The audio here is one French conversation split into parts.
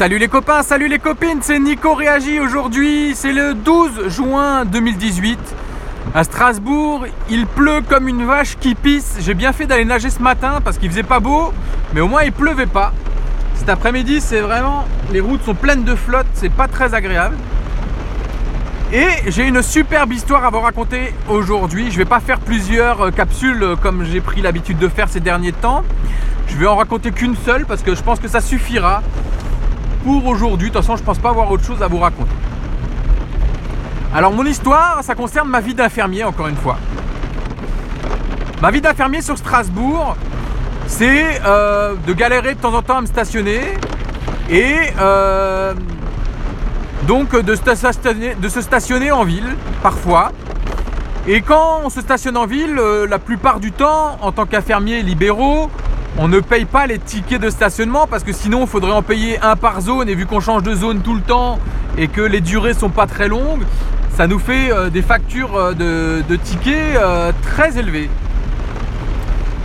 Salut les copains, salut les copines, c'est Nico Réagi aujourd'hui, c'est le 12 juin 2018. À Strasbourg, il pleut comme une vache qui pisse. J'ai bien fait d'aller nager ce matin parce qu'il faisait pas beau, mais au moins il pleuvait pas. Cet après-midi, c'est vraiment les routes sont pleines de flotte, c'est pas très agréable. Et j'ai une superbe histoire à vous raconter aujourd'hui. Je vais pas faire plusieurs euh, capsules euh, comme j'ai pris l'habitude de faire ces derniers temps. Je vais en raconter qu'une seule parce que je pense que ça suffira pour aujourd'hui. De toute façon, je pense pas avoir autre chose à vous raconter. Alors mon histoire, ça concerne ma vie d'infirmier encore une fois. Ma vie d'infirmier sur Strasbourg, c'est euh, de galérer de temps en temps à me stationner et donc de se, stationner, de se stationner en ville, parfois. Et quand on se stationne en ville, euh, la plupart du temps, en tant qu'infirmier libéraux, on ne paye pas les tickets de stationnement parce que sinon il faudrait en payer un par zone et vu qu'on change de zone tout le temps et que les durées sont pas très longues, ça nous fait euh, des factures euh, de, tickets très élevées.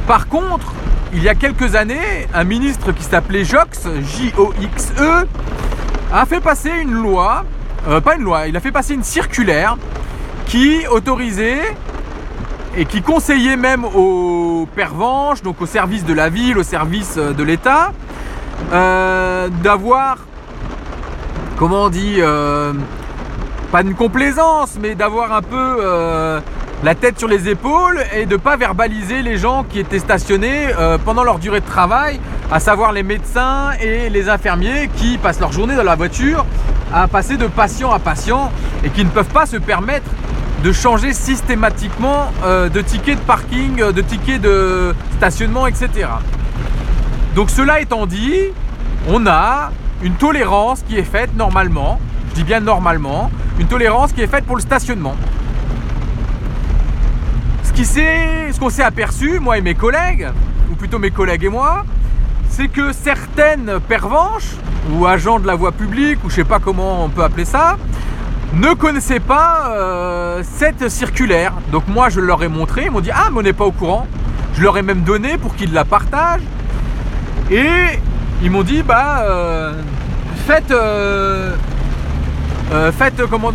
Par contre, il y a quelques années, un ministre qui s'appelait Jox, J-O-X-E, a fait passer une loi, euh, pas une loi, il a fait passer une circulaire qui autorisait et qui conseillait même aux pervenches, donc au service de la ville, au service euh, de l'État, euh, d'avoir, comment on dit, pas une complaisance, mais d'avoir un peu la tête sur les épaules et de ne pas verbaliser les gens qui étaient stationnés pendant leur durée de travail à savoir les médecins et les infirmiers qui passent leur journée dans la voiture à passer de patient à patient et qui ne peuvent pas se permettre de changer systématiquement euh, de ticket de parking, de ticket de stationnement, etc. Donc cela étant dit, on a une tolérance qui est faite normalement, je dis bien normalement, une tolérance qui est faite pour le stationnement. Ce qu'on s'est aperçu, moi et mes collègues, ou plutôt mes collègues et moi, c'est que certaines pervenches ou agents de la voie publique, ou je sais pas comment on peut appeler ça, ne connaissaient pas euh, cette circulaire. Donc moi je leur ai montré, ils m'ont dit ah mais on n'est pas au courant. Je leur ai même donné pour qu'ils la partagent. Et ils m'ont dit bah euh, faites, euh,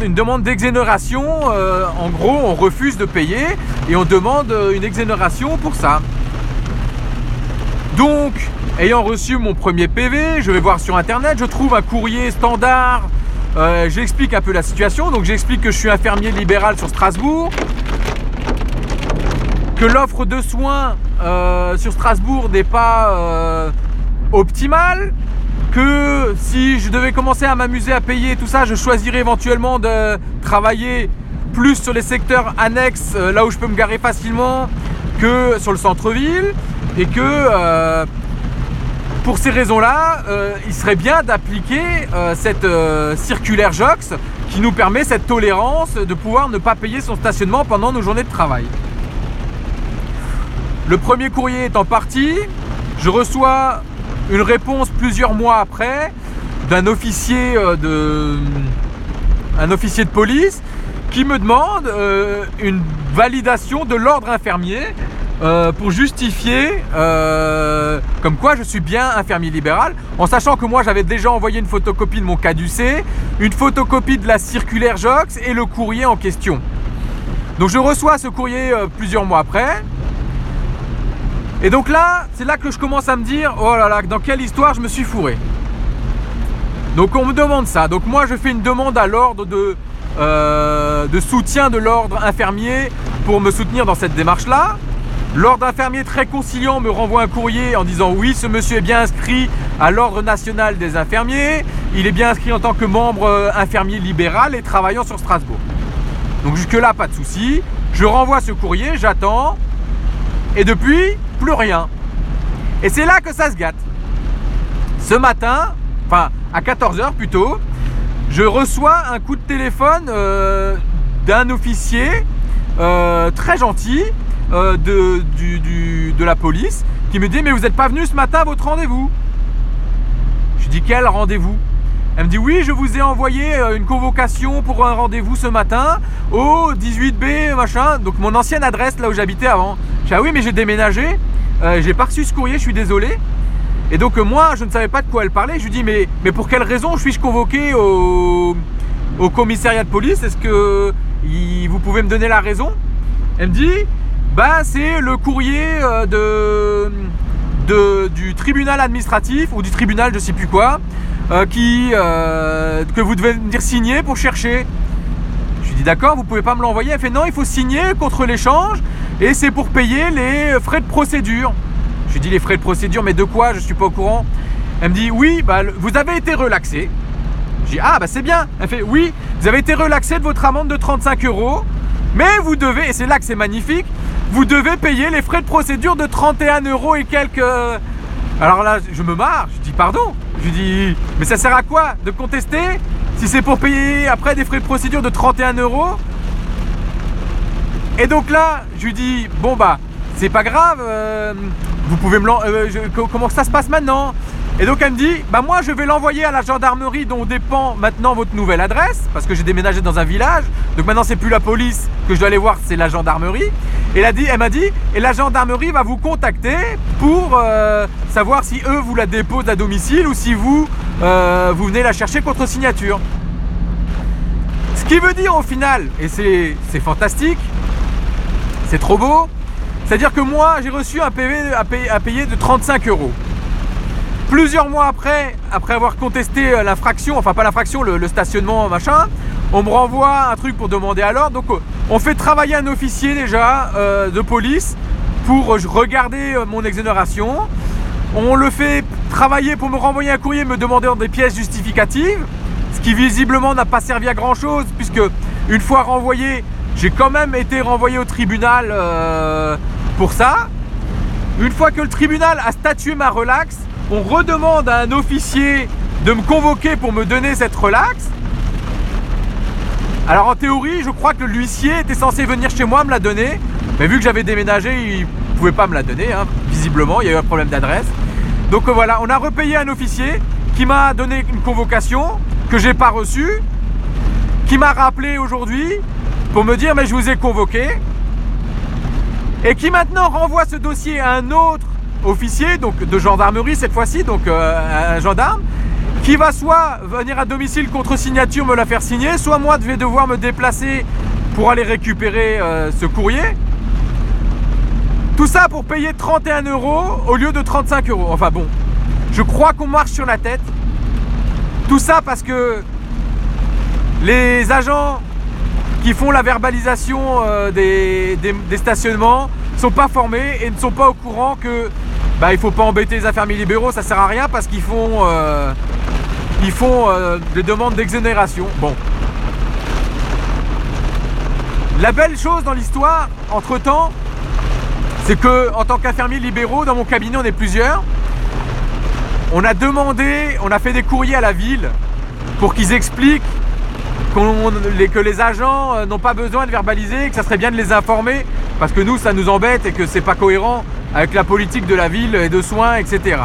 une demande d'exonération. en gros on refuse de payer et on demande une exonération pour ça. Donc Ayant reçu mon premier PV, je vais voir sur internet, je trouve un courrier standard. Euh, j'explique un peu la situation. Donc j'explique que je suis infirmier libéral sur Strasbourg, que l'offre de soins euh, sur Strasbourg n'est pas euh, optimale, que si je devais commencer à m'amuser à payer tout ça, je choisirais éventuellement de travailler plus sur les secteurs annexes, là où je peux me garer facilement, que sur le centre-ville, et que pour ces raisons-là, euh, il serait bien d'appliquer euh, cette euh, circulaire JOX qui nous permet cette tolérance de pouvoir ne pas payer son stationnement pendant nos journées de travail. Le premier courrier est en partie, je reçois une réponse plusieurs mois après d'un officier de officier de police qui me demande une validation de l'ordre infirmier euh, pour justifier euh, comme quoi je suis bien infirmier libéral, en sachant que moi j'avais déjà envoyé une photocopie de mon caducé, une photocopie de la circulaire JOX et le courrier en question. Donc je reçois ce courrier euh, plusieurs mois après. Et donc là, c'est là que je commence à me dire, oh là là, dans quelle histoire je me suis fourré. Donc on me demande ça. Donc moi je fais une demande à l'ordre de, de soutien de l'ordre infirmier pour me soutenir dans cette démarche-là. L'ordre infirmier très conciliant me renvoie un courrier en disant oui, ce monsieur est bien inscrit à l'ordre national des infirmiers, il est bien inscrit en tant que membre euh, infirmier libéral et travaillant sur Strasbourg. Donc jusque-là, pas de souci. Je renvoie ce courrier, j'attends, et depuis, plus rien. Et c'est là que ça se gâte. Ce matin, enfin à 14h plutôt, je reçois un coup de téléphone euh, d'un officier euh, très gentil euh, de, de la police qui me dit Mais vous n'êtes pas venu ce matin à votre rendez-vous? Je dis Quel rendez-vous? Elle me dit Oui, je vous ai envoyé euh, une convocation pour un rendez-vous ce matin au 18B, machin. Donc mon ancienne adresse là où j'habitais avant. Je dis Ah oui, mais j'ai déménagé. Euh, j'ai pas reçu ce courrier, je suis désolé. Et donc moi, je ne savais pas de quoi elle parlait. Je lui dis mais, mais pour quelle raison suis-je convoqué au, au, commissariat de police? Est-ce que vous pouvez me donner la raison? Elle me dit bah c'est le courrier de, du tribunal administratif ou du tribunal je sais plus quoi qui, que vous devez venir signer pour chercher. Je lui dis d'accord, vous pouvez pas me l'envoyer. Elle fait non, il faut signer contre l'échange et c'est pour payer les frais de procédure. Je lui dis les frais de procédure, mais de quoi? Je suis pas au courant. Elle me dit oui, bah, vous avez été relaxé. Je dis ah bah c'est bien. Elle fait oui, vous avez été relaxé de votre amende de 35 euros, mais vous devez, et c'est là que c'est magnifique, vous devez payer les frais de procédure de 31 euros et quelques. Alors là, je me marre, je dis pardon. Je dis mais ça sert à quoi de contester si c'est pour payer après des frais de procédure de 31 euros? Et donc là, je lui dis bon bah c'est pas grave, euh, vous pouvez me euh, comment ça se passe maintenant? Et donc elle me dit, bah moi je vais l'envoyer à la gendarmerie dont dépend maintenant votre nouvelle adresse, parce que j'ai déménagé dans un village, donc maintenant c'est plus la police que je dois aller voir, c'est la gendarmerie. Et elle, m'a dit, et la gendarmerie va vous contacter pour euh, savoir si eux vous la déposent à domicile ou si vous, euh, vous venez la chercher contre signature. Ce qui veut dire au final, et c'est fantastique, c'est trop beau, c'est-à-dire que moi j'ai reçu un PV à payer de 35 euros. Plusieurs mois après, après avoir contesté euh, l'infraction, enfin pas l'infraction, le, stationnement, machin, on me renvoie un truc pour demander à l'ordre. Donc euh, on fait travailler un officier déjà euh, de police pour regarder mon exonération. On le fait travailler pour me renvoyer un courrier me demandant des pièces justificatives, ce qui visiblement n'a pas servi à grand chose, puisque une fois renvoyé, j'ai quand même été renvoyé au tribunal pour ça. Une fois que le tribunal a statué ma relaxe, on redemande à un officier de me convoquer pour me donner cette relaxe. Alors en théorie, je crois que l'huissier était censé venir chez moi me la donner, mais vu que j'avais déménagé, il ne pouvait pas me la donner, hein. visiblement, il y a eu un problème d'adresse. Donc euh, voilà, on a repayé un officier qui m'a donné une convocation que j'ai pas reçue, qui m'a rappelé aujourd'hui pour me dire mais je vous ai convoqué, et qui maintenant renvoie ce dossier à un autre officier, donc de gendarmerie cette fois-ci, donc euh, un gendarme, qui va soit venir à domicile contre signature me la faire signer, soit moi je vais devoir me déplacer pour aller récupérer euh, ce courrier. Tout ça pour payer 31 euros au lieu de 35 euros. Enfin bon, je crois qu'on marche sur la tête. Tout ça parce que les agents qui font la verbalisation euh, des, des, stationnements sont pas formés et ne sont pas au courant que bah, il faut pas embêter les infirmiers libéraux, ça sert à rien parce qu'ils font, euh, euh, des demandes d'exonération. Bon. La belle chose dans l'histoire, entre-temps, c'est que tant qu'infirmiers libéraux, dans mon cabinet, on est plusieurs. On a demandé, on a fait des courriers à la ville pour qu'ils expliquent que les agents euh, n'ont pas besoin de verbaliser, que ça serait bien de les informer, parce que nous, ça nous embête et que c'est pas cohérent avec la politique de la ville et de soins, etc.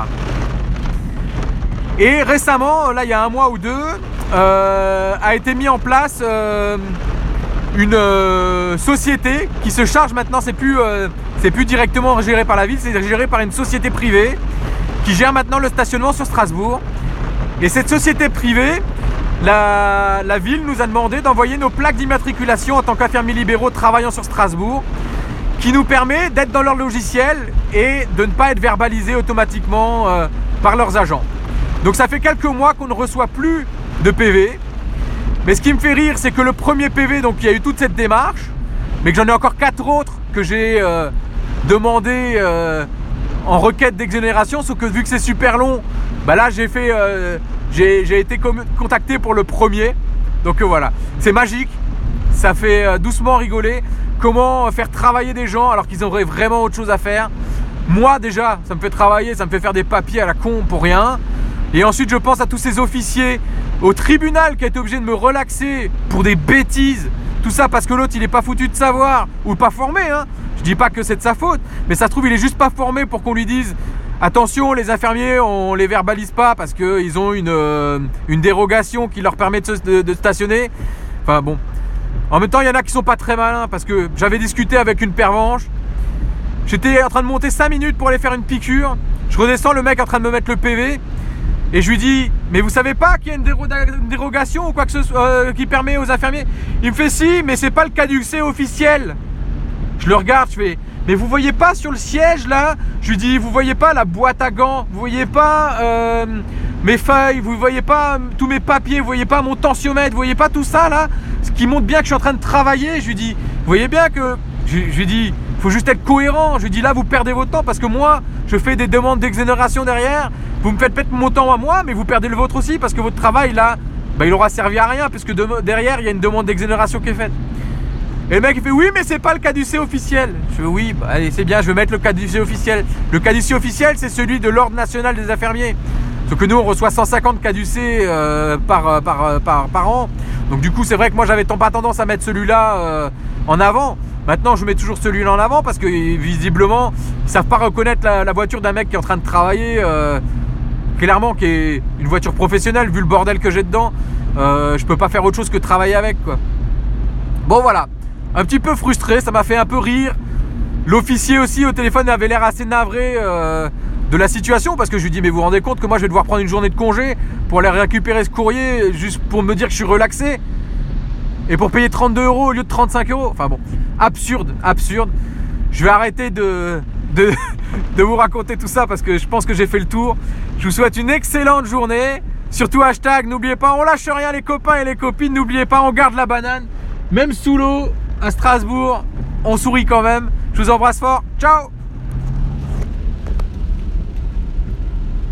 Et récemment, là il y a un mois ou deux, euh, a été mis en place euh, une euh, société qui se charge maintenant, c'est plus, plus directement géré par la ville, c'est géré par une société privée qui gère maintenant le stationnement sur Strasbourg. Et cette société privée, la, la ville nous a demandé d'envoyer nos plaques d'immatriculation en tant qu'infirmiers libéraux travaillant sur Strasbourg qui nous permet d'être dans leur logiciel et de ne pas être verbalisé automatiquement euh, par leurs agents. Donc ça fait quelques mois qu'on ne reçoit plus de PV. Mais ce qui me fait rire, c'est que le premier PV, donc il y a eu toute cette démarche, mais que j'en ai encore quatre autres que j'ai euh, demandé euh, en requête d'exonération, sauf que vu que c'est super long, bah là j'ai fait, j'ai été contacté pour le premier. Donc voilà, c'est magique, ça fait doucement rigoler comment faire travailler des gens alors qu'ils auraient vraiment autre chose à faire? Moi déjà, ça me fait travailler, ça me fait faire des papiers à la con pour rien. Et ensuite, je pense à tous ces officiers, au tribunal qui a été obligé de me relaxer pour des bêtises. Tout ça parce que l'autre, il n'est pas foutu de savoir ou pas formé. Hein. Je dis pas que c'est de sa faute, mais ça se trouve, il est juste pas formé pour qu'on lui dise attention, les infirmiers, on les verbalise pas parce qu'ils ont une, euh, une dérogation qui leur permet de stationner. Enfin bon, en même temps, il y en a qui sont pas très malins parce que j'avais discuté avec une pervenche J'étais en train de monter 5 minutes pour aller faire une piqûre. Je redescends, le mec en train de me mettre le PV. Et je lui dis, mais vous savez pas qu'il y a une, dérogation ou quoi que ce soit euh, qui permet aux infirmiers? Il me fait si, mais c'est pas le cas du C officiel. Je le regarde, je fais, mais vous voyez pas sur le siège là? Je lui dis, vous voyez pas la boîte à gants? Vous voyez pas euh, mes feuilles Vous voyez pas tous mes papiers Vous voyez pas mon tensiomètre Vous voyez pas tout ça là Ce qui montre bien que je suis en train de travailler. Je lui dis, vous voyez bien que je, lui dis, faut juste être cohérent. Je lui dis là, vous perdez votre temps parce que moi, je fais des demandes d'exonération derrière. Vous me faites peut-être mon temps à moi, mais vous perdez le vôtre aussi parce que votre travail là, bah, il aura servi à rien puisque derrière, il y a une demande d'exonération qui est faite. Et le mec il fait oui mais c'est pas le caducé officiel. Je fais oui, bah, allez c'est bien, je vais mettre le caducé officiel. Le caducé officiel c'est celui de l'ordre national des infirmiers. Sauf que nous on reçoit 150 caducés euh, par, euh, euh, par, par, an. Donc du coup c'est vrai que moi j'avais pas tendance à mettre celui-là en avant. Maintenant, je mets toujours celui-là en avant parce que visiblement, ils savent pas reconnaître la, voiture d'un mec qui est en train de travailler. Clairement, qui est une voiture professionnelle, vu le bordel que j'ai dedans. Je peux pas faire autre chose que travailler avec, quoi. Bon, voilà. Un petit peu frustré, ça m'a fait un peu rire. L'officier aussi au téléphone avait l'air assez navré de la situation parce que je lui dis mais vous vous rendez compte que moi je vais devoir prendre une journée de congé pour aller récupérer ce courrier juste pour me dire que je suis relaxé et pour payer 32 euros au lieu de 35 euros. Enfin bon, absurde, absurde. Je vais arrêter de, de, de vous raconter tout ça parce que je pense que j'ai fait le tour. Je vous souhaite une excellente journée. Surtout hashtag, n'oubliez pas, on lâche rien les copains et les copines, n'oubliez pas, on garde la banane. Même sous l'eau, à Strasbourg, on sourit quand même. Je vous embrasse fort. Ciao